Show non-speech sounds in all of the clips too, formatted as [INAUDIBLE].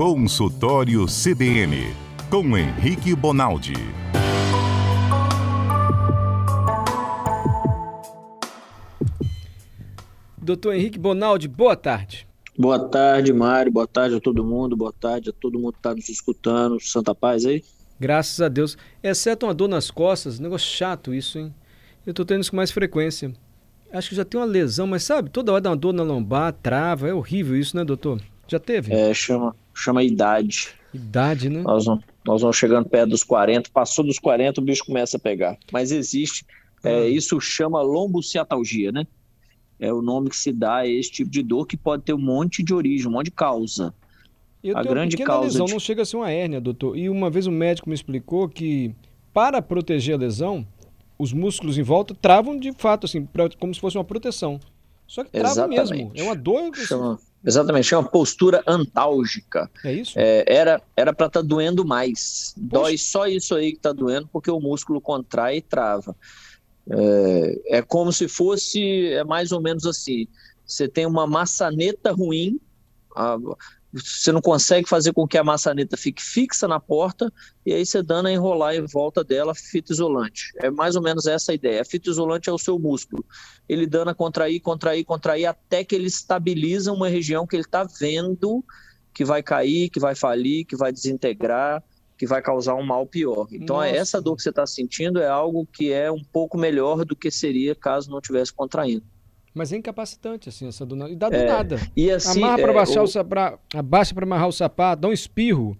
Consultório CBN, com Henrique Bonaldi. Doutor Henrique Bonaldi, boa tarde. Boa tarde, Mário. Boa tarde a todo mundo. Boa tarde a todo mundo que está nos escutando. Santa Paz aí? Graças a Deus. Exceto uma dor nas costas, negócio chato isso, hein? Eu tô tendo isso com mais frequência. Acho que já tem uma lesão, mas sabe, toda hora dá uma dor na lombar, trava. É horrível isso, né, doutor? Já teve? É, chama, chama idade. Idade, né? Nós, vamos, nós vamos chegando perto dos 40, passou dos 40, o bicho começa a pegar. Mas existe, é, ah. isso chama lombociatalgia, né? É o nome que se dá a esse tipo de dor que pode ter um monte de origem, um monte de causa. Eu a grande causa lesão, de... não chega a ser uma hérnia, doutor. E uma vez o médico me explicou que para proteger a lesão, os músculos em volta travam de fato, assim, pra, como se fosse uma proteção. Só que trava Exatamente. mesmo. É uma dor. Chama, exatamente, chama postura antálgica. É isso? É, era era para estar tá doendo mais. Poxa. Dói só isso aí que está doendo, porque o músculo contrai e trava. É, é como se fosse, é mais ou menos assim: você tem uma maçaneta ruim, a, você não consegue fazer com que a maçaneta fique fixa na porta e aí você dando a enrolar em volta dela fita isolante. É mais ou menos essa a ideia. A fita isolante é o seu músculo. Ele dando a contrair, contrair, contrair até que ele estabiliza uma região que ele está vendo que vai cair, que vai falir, que vai desintegrar, que vai causar um mal pior. Então Nossa. essa dor que você está sentindo é algo que é um pouco melhor do que seria caso não tivesse contraindo. Mas é incapacitante, assim, essa do E dá do é, nada. E assim, Amarra para é, baixar o, o sapato, abaixa para amarrar o sapato, dá um espirro.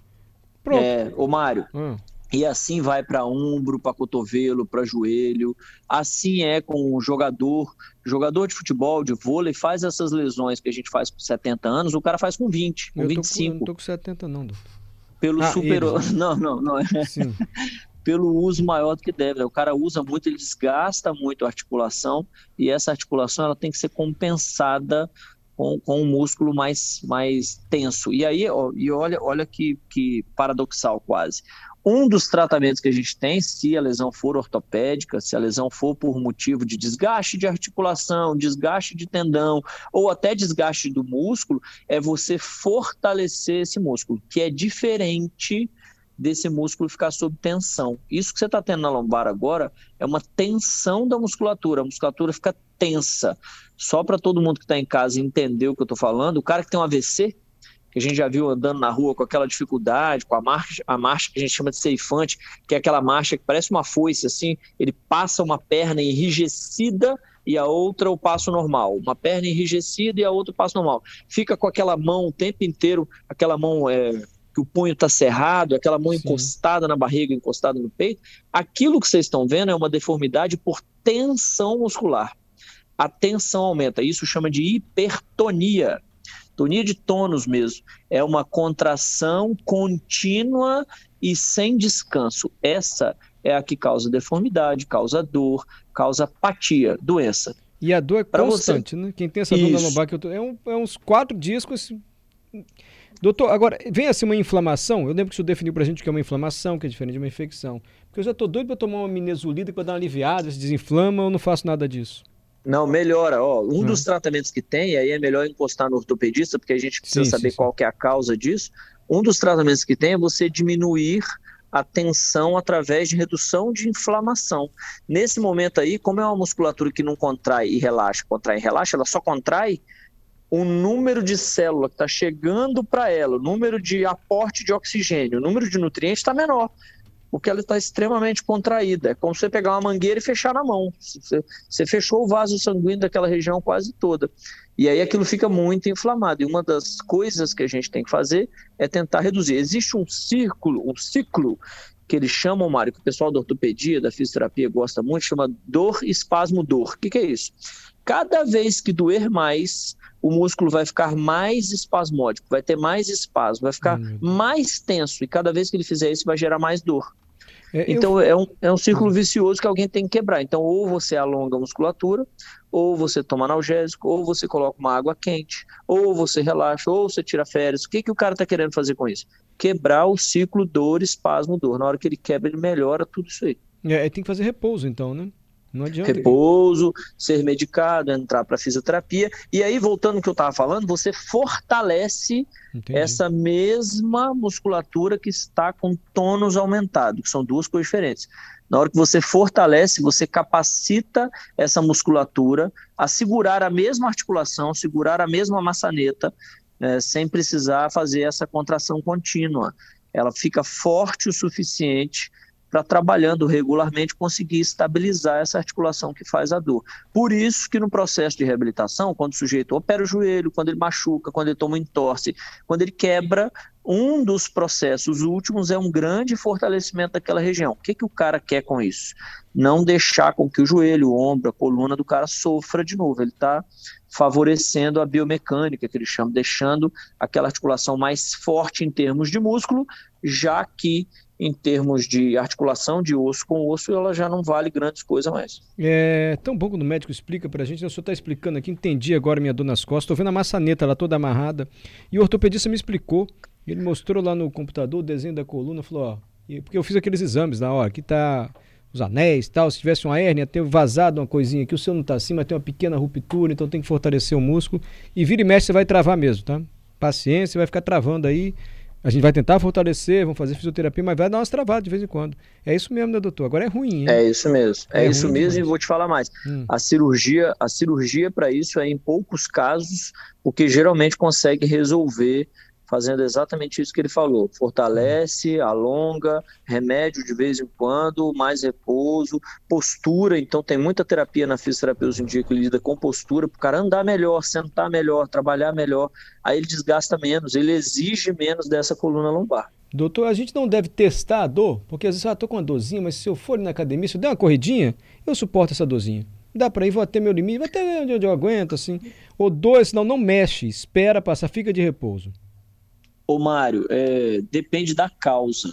Pronto. É, ô Mário, hum. e assim vai para ombro, para cotovelo, para joelho. Assim é com o jogador. Jogador de futebol, de vôlei, faz essas lesões que a gente faz com 70 anos, o cara faz com 20, com eu 25. Com, eu não tô com 70 não, doutor. Pelo ah, super... [LAUGHS] Não, não, não. Sim. [LAUGHS] pelo uso maior do que deve. O cara usa muito, ele desgasta muito a articulação e essa articulação ela tem que ser compensada com, com um músculo mais, mais tenso. E aí, ó, e olha, olha que, que paradoxal quase. Um dos tratamentos que a gente tem, se a lesão for ortopédica, se a lesão for por motivo de desgaste de articulação, desgaste de tendão ou até desgaste do músculo, é você fortalecer esse músculo, que é diferente desse músculo ficar sob tensão. Isso que você está tendo na lombar agora é uma tensão da musculatura. A musculatura fica tensa. Só para todo mundo que está em casa entender o que eu estou falando, o cara que tem um AVC, que a gente já viu andando na rua com aquela dificuldade, com a marcha, a marcha que a gente chama de ceifante, que é aquela marcha que parece uma foice, assim, ele passa uma perna enrijecida e a outra o passo normal. Uma perna enrijecida e a outra o passo normal. Fica com aquela mão o tempo inteiro, aquela mão é, que o punho está cerrado, aquela mão Sim. encostada na barriga, encostada no peito, aquilo que vocês estão vendo é uma deformidade por tensão muscular. A tensão aumenta, isso chama de hipertonia. Tonia de tônus mesmo. É uma contração contínua e sem descanso. Essa é a que causa deformidade, causa dor, causa apatia, doença. E a dor é pra constante, você... né? Quem tem essa dor Isso. na lombar que eu tô... é, um, é uns quatro dias com esse Doutor, agora, vem assim uma inflamação? Eu lembro que o senhor definiu pra gente que é uma inflamação, que é diferente de uma infecção. Porque eu já tô doido pra tomar uma minesulida para dar uma aliviada, se desinflama, ou não faço nada disso. Não, melhora. Ó, um dos ah. tratamentos que tem, aí é melhor encostar no ortopedista, porque a gente precisa sim, saber sim, qual sim. é a causa disso. Um dos tratamentos que tem é você diminuir a tensão através de redução de inflamação. Nesse momento aí, como é uma musculatura que não contrai e relaxa, contrai e relaxa, ela só contrai, o número de célula que está chegando para ela, o número de aporte de oxigênio, o número de nutrientes está menor, porque ela está extremamente contraída. É como você pegar uma mangueira e fechar na mão. Você, fechou o vaso sanguíneo daquela região quase toda. E aí aquilo fica muito inflamado. E uma das coisas que a gente tem que fazer é tentar reduzir. Existe um círculo, um ciclo que eles chamam, Mário, que o pessoal da ortopedia, da fisioterapia gosta muito, chama dor, espasmo, dor. O que, que é isso? Cada vez que doer mais, o músculo vai ficar mais espasmódico, vai ter mais espasmo, vai ficar hum. mais tenso, e cada vez que ele fizer isso, vai gerar mais dor. É, então eu... é, um, é um círculo vicioso que alguém tem que quebrar. Então, ou você alonga a musculatura, ou você toma analgésico, ou você coloca uma água quente, ou você relaxa, ou você tira férias. O que, que o cara está querendo fazer com isso? Quebrar o ciclo dor, espasmo, dor. Na hora que ele quebra, ele melhora tudo isso aí. É, tem que fazer repouso, então, né? Repouso, ser medicado, entrar para fisioterapia. E aí, voltando ao que eu estava falando, você fortalece Entendi. essa mesma musculatura que está com tônus aumentado, que são duas coisas diferentes. Na hora que você fortalece, você capacita essa musculatura a segurar a mesma articulação, segurar a mesma maçaneta, é, sem precisar fazer essa contração contínua. Ela fica forte o suficiente para trabalhando regularmente conseguir estabilizar essa articulação que faz a dor. Por isso que no processo de reabilitação, quando o sujeito opera o joelho, quando ele machuca, quando ele toma um entorse, quando ele quebra, um dos processos últimos é um grande fortalecimento daquela região. O que, que o cara quer com isso? Não deixar com que o joelho, o ombro, a coluna do cara sofra de novo. Ele está favorecendo a biomecânica, que ele chama, deixando aquela articulação mais forte em termos de músculo, já que em termos de articulação de osso com osso, ela já não vale grandes coisas mais. É tão bom quando o médico explica pra gente, o senhor está explicando aqui, entendi agora minha dor nas costas, estou vendo a maçaneta lá toda amarrada, e o ortopedista me explicou, ele mostrou lá no computador o desenho da coluna, falou, ó, porque eu fiz aqueles exames na hora, aqui tá os anéis tal, se tivesse uma hérnia, ter vazado uma coisinha aqui, o seu não está assim, mas tem uma pequena ruptura, então tem que fortalecer o músculo, e vira e mexe você vai travar mesmo, tá? Paciência, vai ficar travando aí, a gente vai tentar fortalecer, vamos fazer fisioterapia, mas vai dar umas travadas de vez em quando. É isso mesmo, né, doutor? Agora é ruim, hein? É isso mesmo. É, é isso mesmo e vou te falar mais. Hum. A cirurgia, a cirurgia para isso é em poucos casos, porque geralmente consegue resolver fazendo exatamente isso que ele falou: fortalece, alonga, remédio de vez em quando, mais repouso, postura. Então, tem muita terapia na fisioterapia hoje em dia que lida com postura, para o cara andar melhor, sentar melhor, trabalhar melhor. Aí ele desgasta menos, ele exige menos dessa coluna lombar. Doutor, a gente não deve testar a dor, porque às vezes eu ah, estou com uma dorzinha, mas se eu for na academia, se eu der uma corridinha, eu suporto essa dorzinha. Dá para ir, vou até meu limite, vou até onde eu aguento, assim. Ou dor, senão não mexe, espera passar, fica de repouso. Ô Mário, é, depende da causa.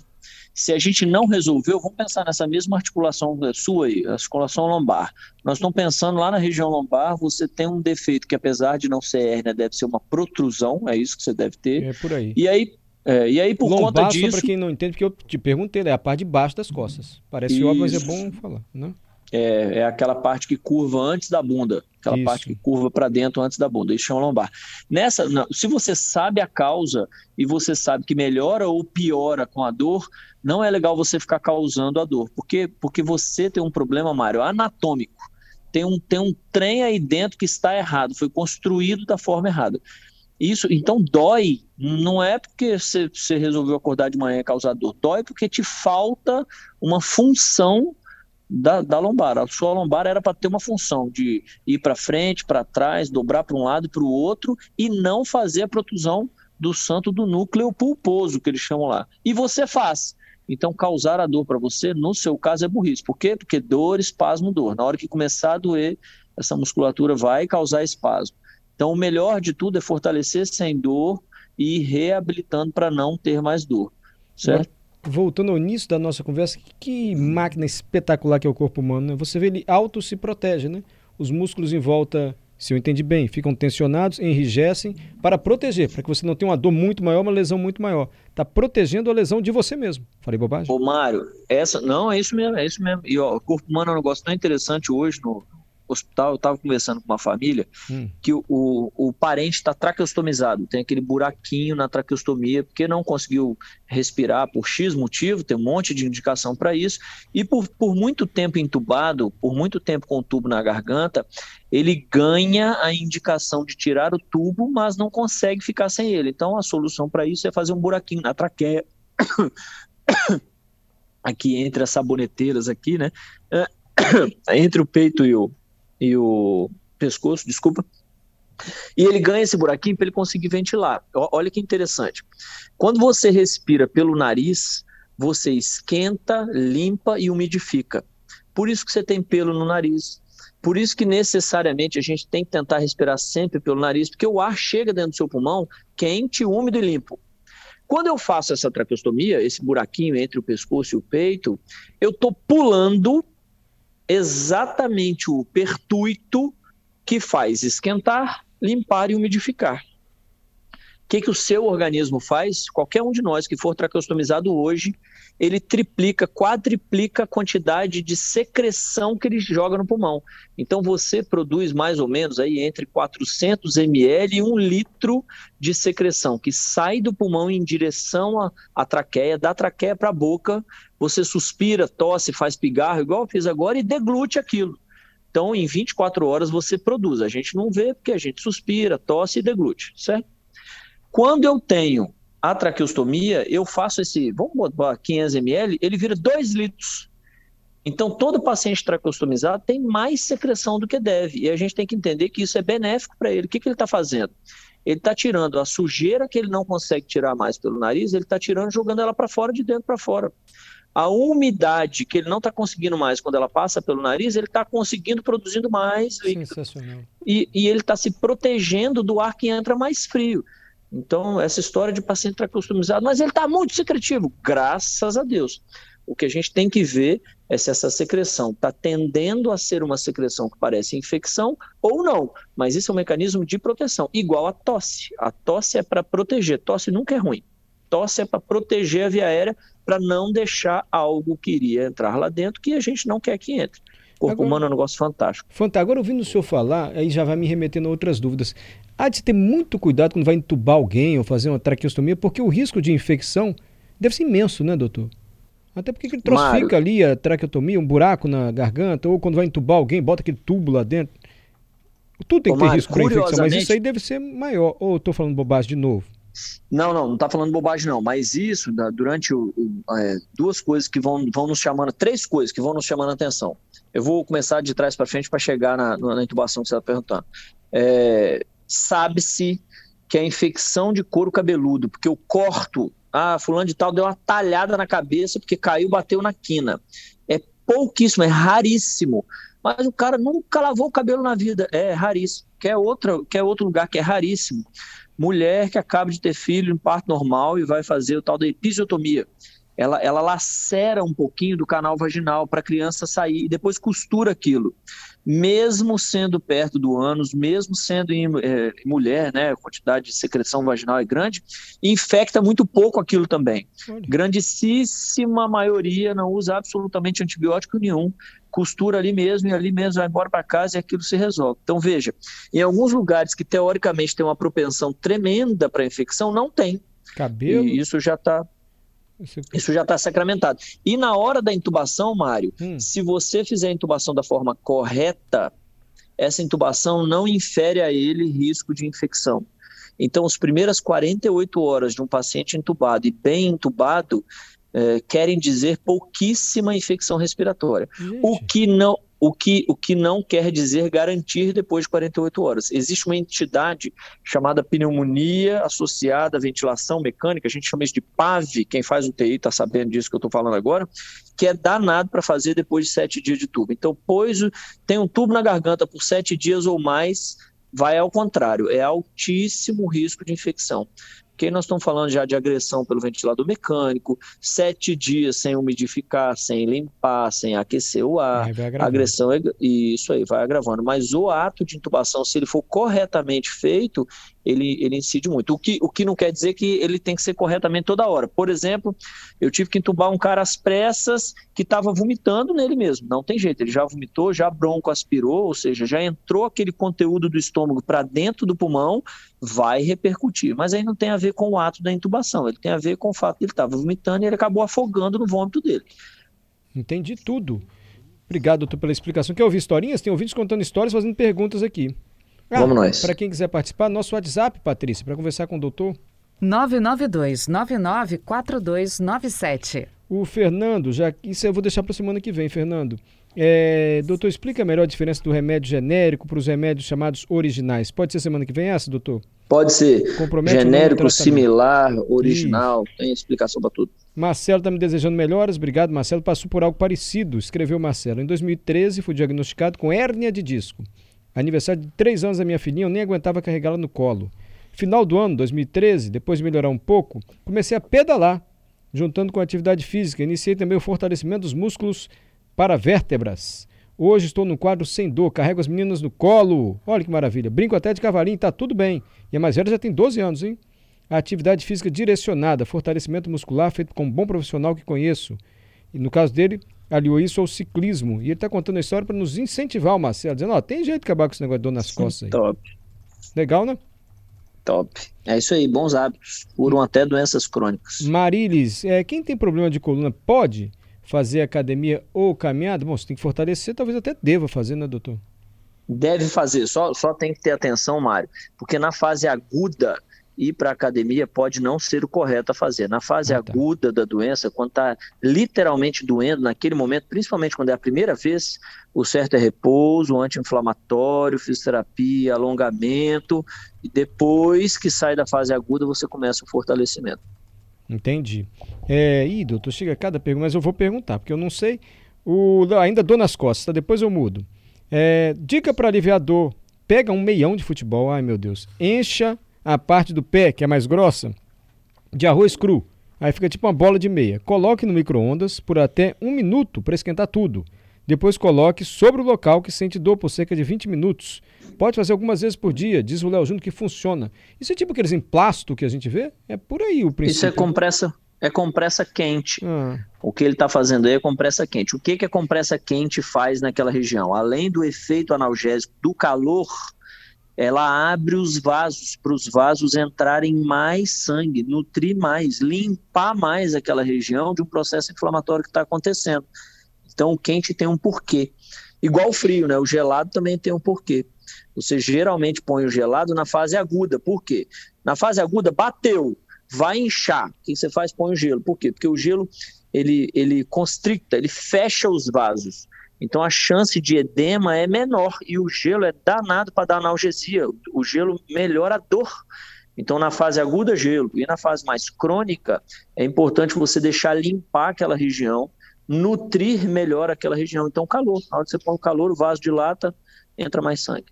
Se a gente não resolveu, vamos pensar nessa mesma articulação sua aí, articulação lombar. Nós estamos pensando lá na região lombar, você tem um defeito que, apesar de não ser hérnia, deve ser uma protrusão, é isso que você deve ter. É por aí. E aí, é, e aí por lombar, conta disso. Para quem não entende, porque eu te perguntei, é a parte de baixo das costas. Parece isso. óbvio, mas é bom falar, né? É, é aquela parte que curva antes da bunda, aquela Isso. parte que curva para dentro antes da bunda, isso chama lombar. Nessa, não, se você sabe a causa e você sabe que melhora ou piora com a dor, não é legal você ficar causando a dor, porque porque você tem um problema, Mário, anatômico. Tem um tem um trem aí dentro que está errado, foi construído da forma errada. Isso, então dói, não é porque você, você resolveu acordar de manhã e causar dor, dói porque te falta uma função da, da lombar. A sua lombar era para ter uma função de ir para frente, para trás, dobrar para um lado e para o outro e não fazer a protusão do santo do núcleo pulposo, que eles chamam lá. E você faz. Então, causar a dor para você, no seu caso, é burrice. Por quê? Porque dor, espasmo, dor. Na hora que começar a doer, essa musculatura vai causar espasmo. Então, o melhor de tudo é fortalecer sem dor e ir reabilitando para não ter mais dor. Certo? Voltando ao início da nossa conversa, que máquina espetacular que é o corpo humano, né? Você vê ele auto se protege, né? Os músculos em volta, se eu entendi bem, ficam tensionados, enrijecem para proteger, para que você não tenha uma dor muito maior, uma lesão muito maior. Está protegendo a lesão de você mesmo. Falei bobagem? Ô, Mário, essa não é isso mesmo, é isso mesmo. E ó, o corpo humano é um negócio tão interessante hoje no, hospital, eu estava conversando com uma família hum. que o, o, o parente está traqueostomizado, tem aquele buraquinho na traqueostomia, porque não conseguiu respirar por X motivo, tem um monte de indicação para isso, e por, por muito tempo entubado, por muito tempo com o tubo na garganta, ele ganha a indicação de tirar o tubo, mas não consegue ficar sem ele. Então a solução para isso é fazer um buraquinho na traqueia. [COUGHS] aqui entre as saboneteiras aqui, né? [COUGHS] entre o peito e o, e o pescoço, desculpa. E ele ganha esse buraquinho para ele conseguir ventilar. Olha que interessante. Quando você respira pelo nariz, você esquenta, limpa e umidifica. Por isso que você tem pelo no nariz. Por isso que necessariamente a gente tem que tentar respirar sempre pelo nariz, porque o ar chega dentro do seu pulmão quente, úmido e limpo. Quando eu faço essa traqueostomia, esse buraquinho entre o pescoço e o peito, eu estou pulando exatamente o pertuito que faz esquentar, limpar e umidificar. que, que o seu organismo faz? Qualquer um de nós que for traqueostomizado hoje, ele triplica, quadriplica a quantidade de secreção que ele joga no pulmão. Então você produz mais ou menos aí entre 400 ml e 1 litro de secreção que sai do pulmão em direção à traqueia, da traqueia para a boca, você suspira, tosse, faz pigarro, igual eu fiz agora, e deglute aquilo. Então, em 24 horas você produz. A gente não vê porque a gente suspira, tosse e deglute, certo? Quando eu tenho a traqueostomia, eu faço esse, vamos botar 500 ml, ele vira 2 litros. Então, todo paciente traqueostomizado tem mais secreção do que deve. E a gente tem que entender que isso é benéfico para ele. O que, que ele está fazendo? Ele está tirando a sujeira que ele não consegue tirar mais pelo nariz, ele está tirando, jogando ela para fora, de dentro para fora. A umidade que ele não está conseguindo mais quando ela passa pelo nariz, ele está conseguindo produzindo mais líquido. Sensacional. E, e ele está se protegendo do ar que entra mais frio. Então, essa história de paciente tracostomizado, mas ele está muito secretivo, graças a Deus. O que a gente tem que ver é se essa secreção está tendendo a ser uma secreção que parece infecção ou não. Mas isso é um mecanismo de proteção, igual a tosse. A tosse é para proteger, tosse nunca é ruim. Tosse é para proteger a via aérea, para não deixar algo que iria entrar lá dentro que a gente não quer que entre. O corpo agora, humano é um negócio fantástico. Fantástico. Agora, ouvindo o senhor falar, aí já vai me remetendo a outras dúvidas. Há de ter muito cuidado quando vai entubar alguém ou fazer uma traqueostomia, porque o risco de infecção deve ser imenso, né, doutor? Até porque ele Mário, ali a traqueotomia, um buraco na garganta, ou quando vai entubar alguém, bota aquele tubo lá dentro. Tudo tem que ter Mário, risco para infecção, mas isso aí deve ser maior. Ou estou falando bobagem de novo? Não, não, não está falando bobagem não, mas isso, durante o, o, é, duas coisas que vão, vão nos chamando, três coisas que vão nos chamando a atenção. Eu vou começar de trás para frente para chegar na, na, intubação que você está perguntando. É, Sabe-se que é infecção de couro cabeludo, porque eu corto, ah, fulano de tal deu uma talhada na cabeça porque caiu, bateu na quina. É pouquíssimo, é raríssimo. Mas o cara nunca lavou o cabelo na vida, é raríssimo. Quer, outra, quer outro lugar que é raríssimo mulher que acaba de ter filho em parto normal e vai fazer o tal da episiotomia. Ela, ela lacera um pouquinho do canal vaginal para a criança sair e depois costura aquilo. Mesmo sendo perto do ânus, mesmo sendo em é, mulher, né, a quantidade de secreção vaginal é grande, infecta muito pouco aquilo também. Olha. Grandíssima maioria não usa absolutamente antibiótico nenhum costura ali mesmo e ali mesmo vai embora para casa e aquilo se resolve. Então veja, em alguns lugares que teoricamente tem uma propensão tremenda para infecção, não tem. Cabelo. E isso já está isso já está sacramentado. E na hora da intubação, Mário, hum. se você fizer a intubação da forma correta, essa intubação não infere a ele risco de infecção. Então, as primeiras 48 horas de um paciente entubado e bem entubado, é, querem dizer pouquíssima infecção respiratória. O que não o que, o que não quer dizer garantir depois de 48 horas. Existe uma entidade chamada pneumonia associada à ventilação mecânica, a gente chama isso de PAV, quem faz o TI está sabendo disso que eu estou falando agora, que é danado para fazer depois de sete dias de tubo. Então, pois tem um tubo na garganta por sete dias ou mais, vai ao contrário, é altíssimo risco de infecção. Porque nós estamos falando já de agressão pelo ventilador mecânico, sete dias sem umidificar, sem limpar, sem aquecer o ar. agressão é, isso aí vai agravando. Mas o ato de intubação, se ele for corretamente feito, ele, ele incide muito. O que, o que não quer dizer que ele tem que ser corretamente toda hora. Por exemplo, eu tive que entubar um cara às pressas que estava vomitando nele mesmo. Não tem jeito, ele já vomitou, já bronco aspirou, ou seja, já entrou aquele conteúdo do estômago para dentro do pulmão, vai repercutir. Mas aí não tem a ver com o ato da intubação, ele tem a ver com o fato que ele estava vomitando e ele acabou afogando no vômito dele. Entendi tudo. Obrigado, doutor, pela explicação. Quer ouvir historinhas? Tem ouvintes contando histórias, fazendo perguntas aqui. Ah, Vamos nós. Para quem quiser participar, nosso WhatsApp, Patrícia, para conversar com o doutor. 992-994297. O Fernando, já isso eu vou deixar para semana que vem, Fernando. É, doutor, explica melhor a diferença do remédio genérico para os remédios chamados originais. Pode ser semana que vem essa, doutor? Pode ser. Compromete genérico, similar, original, Isso. tem explicação para tudo. Marcelo está me desejando melhoras. Obrigado, Marcelo. Passou por algo parecido, escreveu Marcelo. Em 2013, fui diagnosticado com hérnia de disco. Aniversário de três anos da minha filhinha, eu nem aguentava carregá-la no colo. Final do ano, 2013, depois de melhorar um pouco, comecei a pedalar, juntando com a atividade física. Iniciei também o fortalecimento dos músculos para vértebras. Hoje estou no quadro sem dor, carrego as meninas no colo. Olha que maravilha. Brinco até de cavalinho, tá tudo bem. E a mais velha já tem 12 anos, hein? atividade física direcionada, fortalecimento muscular feito com um bom profissional que conheço. E no caso dele, aliou isso ao ciclismo. E ele está contando a história para nos incentivar o Marcelo, dizendo: Ó, tem jeito de acabar com esse negócio de dor nas costas aí. Top. Legal, né? Top. É isso aí, bons hábitos. Curam até doenças crônicas. Marilis, é, quem tem problema de coluna pode fazer academia ou caminhada? Bom, você tem que fortalecer, talvez até deva fazer, né, doutor? Deve fazer, só, só tem que ter atenção, Mário, porque na fase aguda ir para a academia pode não ser o correto a fazer. Na fase ah, tá. aguda da doença, quando está literalmente doendo, naquele momento, principalmente quando é a primeira vez, o certo é repouso, anti-inflamatório, fisioterapia, alongamento, e depois que sai da fase aguda, você começa o fortalecimento. Entendi. É, ih, doutor, chega cada pergunta, mas eu vou perguntar, porque eu não sei. O, ainda dor nas costas, tá? depois eu mudo. É, dica para aliviar dor: pega um meião de futebol, ai meu Deus, encha a parte do pé, que é mais grossa, de arroz cru. Aí fica tipo uma bola de meia. Coloque no micro-ondas por até um minuto para esquentar tudo. Depois coloque sobre o local que sente dor por cerca de 20 minutos. Pode fazer algumas vezes por dia, diz o Léo Júnior que funciona. Isso é tipo aqueles emplastos que a gente vê? É por aí o princípio. Isso é compressa, é compressa quente. Ah. O que ele está fazendo aí é compressa quente. O que, que a compressa quente faz naquela região? Além do efeito analgésico do calor, ela abre os vasos para os vasos entrarem mais sangue, nutrir mais, limpar mais aquela região de um processo inflamatório que está acontecendo. Então o quente tem um porquê. Igual o frio, né? O gelado também tem um porquê. Você geralmente põe o gelado na fase aguda. Por quê? Na fase aguda, bateu, vai inchar. O que você faz? Põe o gelo. Por quê? Porque o gelo ele, ele constricta, ele fecha os vasos. Então a chance de edema é menor e o gelo é danado para dar analgesia. O gelo melhora a dor. Então na fase aguda, gelo. E na fase mais crônica, é importante você deixar limpar aquela região, nutrir melhor aquela região. Então calor. Na hora que você põe o calor, o vaso dilata, entra mais sangue.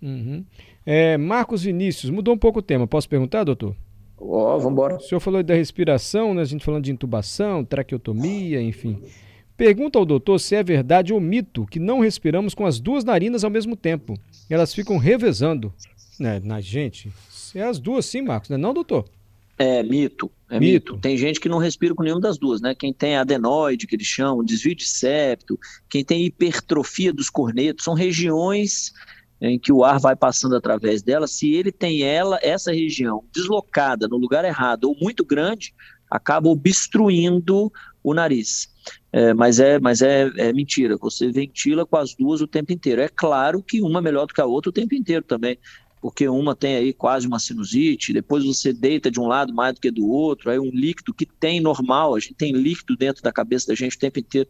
Uhum. É, Marcos Vinícius, mudou um pouco o tema. Posso perguntar, doutor? Ó, oh, vamos embora. O senhor falou da respiração, né? a gente falando de intubação, traqueotomia, enfim. Pergunta ao doutor se é verdade ou mito que não respiramos com as duas narinas ao mesmo tempo. Elas ficam revezando. Né, na gente, é as duas sim, Marcos, não é não, doutor? É mito, é mito. mito. Tem gente que não respira com nenhuma das duas, né? Quem tem adenoide, que eles chamam, desvio de septo, quem tem hipertrofia dos cornetos, são regiões em que o ar vai passando através dela. Se ele tem ela, essa região deslocada no lugar errado ou muito grande, acaba obstruindo o nariz. É, mas é, mas é, é, mentira, você ventila com as duas o tempo inteiro. É claro que uma é melhor do que a outra o tempo inteiro também, porque uma tem aí quase uma sinusite, depois você deita de um lado mais do que do outro, aí um líquido que tem normal, a gente tem líquido dentro da cabeça da gente o tempo inteiro.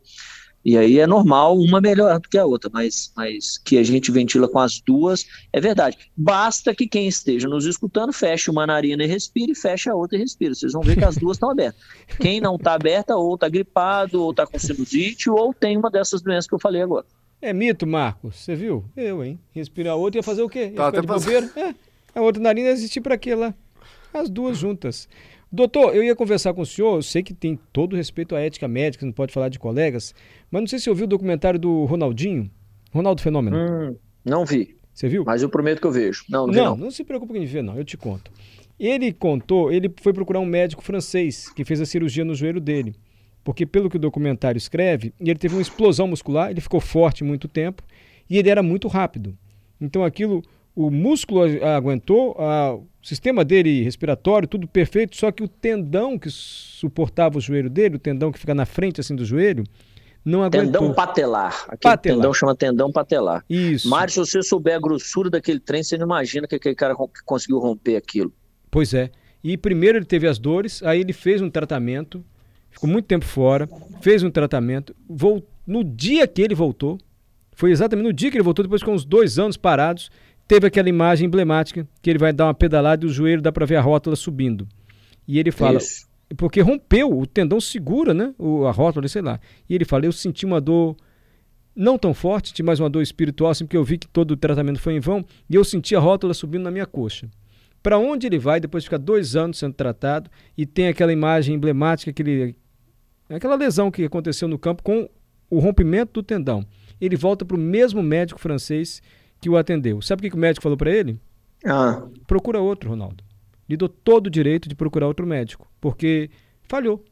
E aí é normal uma melhor do que a outra, mas, mas que a gente ventila com as duas é verdade. Basta que quem esteja nos escutando feche uma narina e respire, feche a outra e respire. Vocês vão ver que as duas estão abertas. Quem não está aberta, ou está gripado, ou está com sinusite, ou tem uma dessas doenças que eu falei agora. É mito, Marcos. Você viu? Eu, hein? Respirar a outra ia fazer o quê? Ia tá, ficar de bobeira? É, a outra narina ia existir para quê lá? As duas juntas. Doutor, eu ia conversar com o senhor, eu sei que tem todo respeito à ética médica, não pode falar de colegas, mas não sei se você ouviu o documentário do Ronaldinho, Ronaldo Fenômeno. Hum, não vi. Você viu? Mas eu prometo que eu vejo. Não, não, não, não. não se preocupe em ver, não, eu te conto. Ele contou, ele foi procurar um médico francês que fez a cirurgia no joelho dele. Porque, pelo que o documentário escreve, ele teve uma explosão muscular, ele ficou forte muito tempo e ele era muito rápido. Então, aquilo, o músculo aguentou, a, o sistema dele respiratório, tudo perfeito, só que o tendão que suportava o joelho dele, o tendão que fica na frente assim do joelho, não aguentou. Tendão patelar. Aquele patelar. tendão chama tendão patelar. Isso. Mário, se você souber a grossura daquele trem, você não imagina que aquele cara conseguiu romper aquilo. Pois é. E primeiro ele teve as dores, aí ele fez um tratamento, ficou muito tempo fora, fez um tratamento, voltou, no dia que ele voltou, foi exatamente no dia que ele voltou, depois com uns dois anos parados, teve aquela imagem emblemática que ele vai dar uma pedalada e o joelho dá para ver a rótula subindo. E ele fala, Isso. porque rompeu, o tendão segura, né? O, a rótula, sei lá. E ele fala, eu senti uma dor não tão forte, senti mais uma dor espiritual, assim, porque eu vi que todo o tratamento foi em vão, e eu senti a rótula subindo na minha coxa. Para onde ele vai, depois de ficar dois anos sendo tratado, e tem aquela imagem emblemática, aquele, aquela lesão que aconteceu no campo com o rompimento do tendão. Ele volta para o mesmo médico francês que o atendeu. Sabe o que, o médico falou para ele? Ah. Procura outro, Ronaldo. lhe dou todo o direito de procurar outro médico, porque falhou.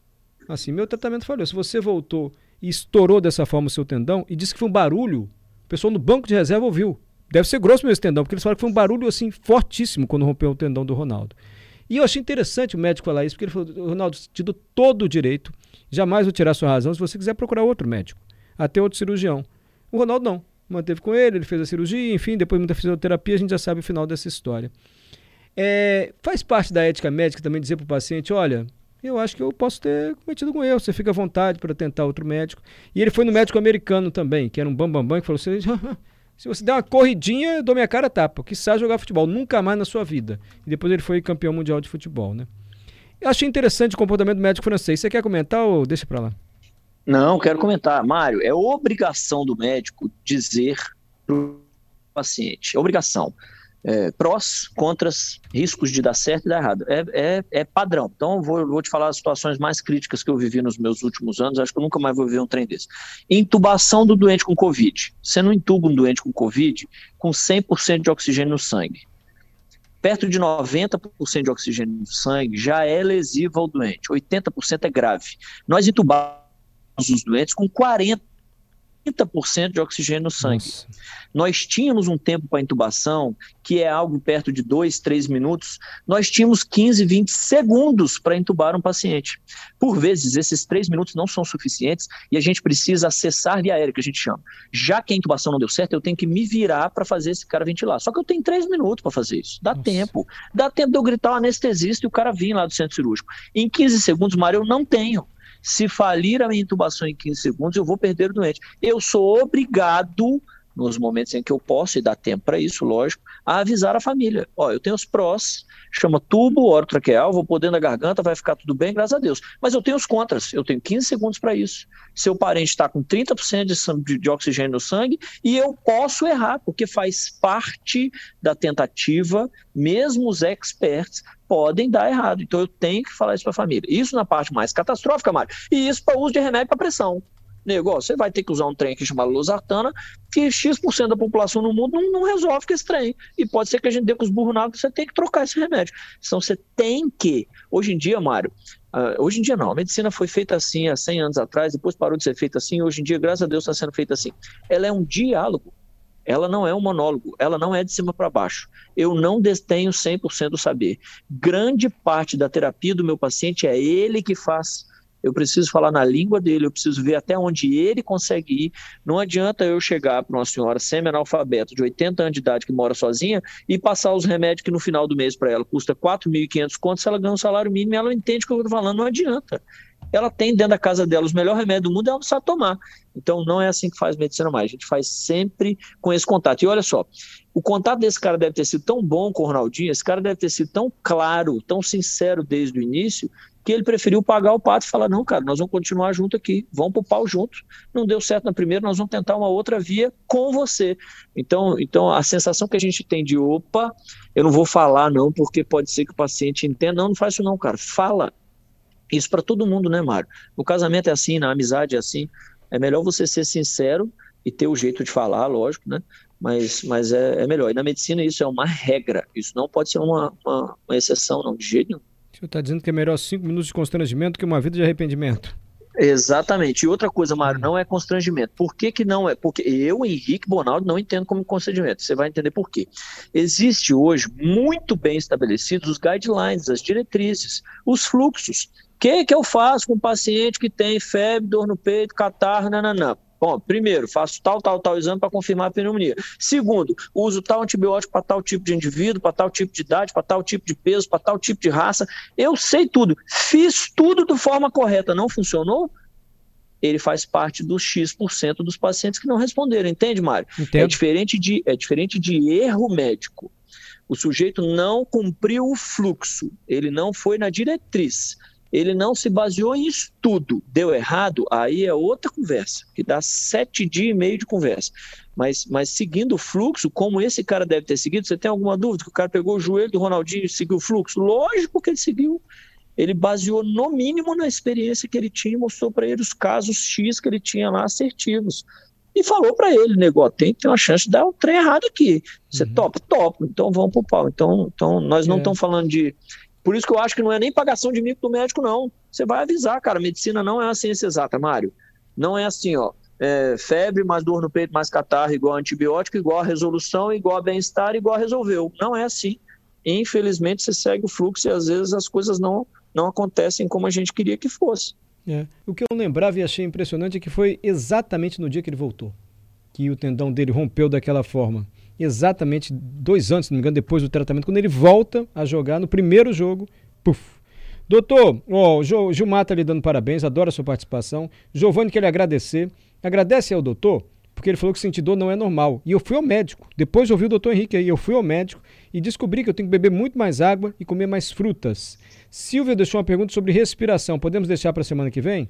Assim, meu tratamento falhou. Se você voltou e estourou dessa forma o seu tendão e disse que foi um barulho, o pessoal no banco de reserva ouviu. Deve ser grosso meu esse tendão, porque eles falaram que foi um barulho assim fortíssimo quando rompeu o tendão do Ronaldo. E eu achei interessante o médico falar isso, porque ele falou: Ronaldo, te dou todo o direito, jamais vou tirar sua razão se você quiser procurar outro médico, até outro cirurgião. O Ronaldo não. Manteve com ele, ele fez a cirurgia, enfim, depois muita fisioterapia, a gente já sabe o final dessa história. É, faz parte da ética médica também dizer para o paciente: olha, eu acho que eu posso ter cometido um erro, você fica à vontade para tentar outro médico. E ele foi no médico americano também, que era um bambambam, bam, bam, que falou assim: se você der uma corridinha, eu dou minha cara tapa, que sabe jogar futebol, nunca mais na sua vida. E depois ele foi campeão mundial de futebol, né? Eu achei interessante o comportamento médico francês. Você quer comentar ou deixa para lá? Não, quero comentar. Mário, é obrigação do médico dizer para o paciente. É obrigação. É, prós, contras, riscos de dar certo e dar errado. É, é, é padrão. Então, vou, vou te falar as situações mais críticas que eu vivi nos meus últimos anos. Acho que eu nunca mais vou viver um trem desse. Intubação do doente com Covid. Você não intuba um doente com Covid com 100% de oxigênio no sangue. Perto de 90% de oxigênio no sangue já é lesivo ao doente. 80% é grave. Nós intubamos os doentes com 40 30% de oxigênio no sangue. Nossa. Nós tínhamos um tempo para intubação, que é algo perto de 2, 3 minutos, nós tínhamos 15, 20 segundos para intubar um paciente. Por vezes, esses 3 minutos não são suficientes e a gente precisa acessar via aérea, que a gente chama. Já que a intubação não deu certo, eu tenho que me virar para fazer esse cara ventilar. Só que eu tenho 3 minutos para fazer isso. Dá Nossa. tempo. Dá tempo de eu gritar o anestesista e o cara vir lá do centro cirúrgico. Em 15 segundos, Mário, eu não tenho. Se falir a minha intubação em 15 segundos, eu vou perder o doente. Eu sou obrigado, nos momentos em que eu posso, e dá tempo para isso, lógico, a avisar a família. Ó, eu tenho os prós, chama tubo orotraqueal, vou dentro da garganta, vai ficar tudo bem, graças a Deus. Mas eu tenho os contras, eu tenho 15 segundos para isso. Seu parente está com 30% de, de, de oxigênio no sangue e eu posso errar, porque faz parte da tentativa, mesmo os experts podem dar errado. Então eu tenho que falar isso para a família. Isso na parte mais catastrófica, Mário. E isso para uso de remédio para pressão. Nego, você vai ter que usar um trem aqui chamado losartana, que X% da população no mundo não, não, resolve com esse trem. E pode ser que a gente dê com os burros na água, você tem que trocar esse remédio. Então você tem que. Hoje em dia, Mário, uh, hoje em dia não, a medicina foi feita assim há 100 anos atrás, depois parou de ser feita assim, hoje em dia, graças a Deus, está sendo feita assim. Ela é um diálogo. Ela não é um monólogo, ela não é de cima para baixo. Eu não detenho 100% do saber. Grande parte da terapia do meu paciente é ele que faz eu preciso falar na língua dele, eu preciso ver até onde ele consegue ir. Não adianta eu chegar para uma senhora semi-analfabeta de 80 anos de idade que mora sozinha e passar os remédios que no final do mês para ela custa 4.500 contos, se ela ganha um salário mínimo, ela não entende o que eu estou falando, não adianta. Ela tem dentro da casa dela os melhores remédios do mundo, ela não sabe tomar. Então não é assim que faz medicina mais, a gente faz sempre com esse contato. E olha só, o contato desse cara deve ter sido tão bom com o Ronaldinho, esse cara deve ter sido tão claro, tão sincero desde o início, que ele preferiu pagar o pato e falar: não, cara, nós vamos continuar junto aqui, vamos pro pau junto. Não deu certo na primeira, nós vamos tentar uma outra via com você. Então, então a sensação que a gente tem de opa, eu não vou falar, não, porque pode ser que o paciente entenda. Não, não faz isso, não, cara. Fala. Isso para todo mundo, né, Mário? No casamento é assim, na amizade é assim. É melhor você ser sincero e ter o jeito de falar, lógico, né? Mas, mas é, é melhor. E na medicina isso é uma regra. Isso não pode ser uma, uma, uma exceção, não, de jeito nenhum. senhor está dizendo que é melhor cinco minutos de constrangimento que uma vida de arrependimento. Exatamente. E outra coisa, Mário, hum. não é constrangimento. Por que, que não é? Porque eu, Henrique Bonaldo, não entendo como constrangimento. Você vai entender por quê. Existe hoje, muito bem estabelecidos, os guidelines, as diretrizes, os fluxos. O que, que eu faço com um paciente que tem febre, dor no peito, catarro, nananã? Bom, primeiro, faço tal, tal, tal exame para confirmar a pneumonia. Segundo, uso tal antibiótico para tal tipo de indivíduo, para tal tipo de idade, para tal tipo de peso, para tal tipo de raça. Eu sei tudo. Fiz tudo de forma correta. Não funcionou? Ele faz parte dos X% dos pacientes que não responderam. Entende, Mário? É diferente, de, é diferente de erro médico. O sujeito não cumpriu o fluxo, ele não foi na diretriz ele não se baseou em estudo, deu errado, aí é outra conversa, que dá sete dias e meio de conversa. Mas, mas seguindo o fluxo, como esse cara deve ter seguido, você tem alguma dúvida que o cara pegou o joelho do Ronaldinho e seguiu o fluxo? Lógico que ele seguiu. Ele baseou no mínimo na experiência que ele tinha e mostrou para ele os casos X que ele tinha lá assertivos. e falou para ele, negócio, tem, tem uma chance de dar um trem errado aqui. Você uhum. topa? Topa. Então vamos pro pau. Então, então nós não estamos é. falando de. Por isso que eu acho que não é nem pagação de mico do médico, não. Você vai avisar, cara. Medicina não é uma ciência exata, Mário. Não é assim, ó. É, febre, mais dor no peito, mais catarro, igual antibiótico, igual a resolução, igual a bem-estar, igual a resolveu. Não é assim. Infelizmente, você segue o fluxo e às vezes as coisas não, não acontecem como a gente queria que fosse. É. O que eu lembrava e achei impressionante é que foi exatamente no dia que ele voltou que o tendão dele rompeu daquela forma. Exatamente dois anos, se não me engano, depois do tratamento, quando ele volta a jogar no primeiro jogo, puf. Doutor, ó, o Gilmar está lhe dando parabéns, adora a sua participação. Giovanni quer lhe agradecer. Agradece ao doutor, porque ele falou que sentir dor não é normal. E eu fui ao médico. Depois de ouvir o doutor Henrique aí, eu fui ao médico e descobri que eu tenho que beber muito mais água e comer mais frutas. Silvia deixou uma pergunta sobre respiração. Podemos deixar para a semana que vem?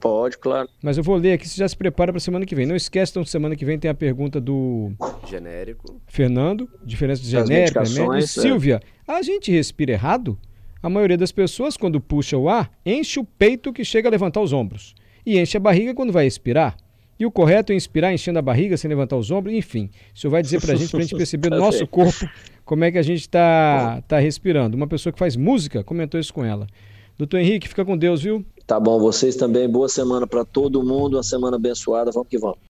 Pode, claro. Mas eu vou ler aqui, você já se prepara para a semana que vem. Não esquece, então, semana que vem tem a pergunta do... Genérico. Fernando, diferença de genérico, remédio. E Silvia, é. a gente respira errado? A maioria das pessoas, quando puxa o ar, enche o peito que chega a levantar os ombros. E enche a barriga quando vai expirar. E o correto é inspirar enchendo a barriga sem levantar os ombros, enfim. O senhor vai dizer para a gente, para a gente [LAUGHS] perceber no nosso corpo como é que a gente está tá respirando. Uma pessoa que faz música comentou isso com ela. Doutor Henrique, fica com Deus, viu? Tá bom, vocês também. Boa semana para todo mundo, uma semana abençoada. Vamos que vamos.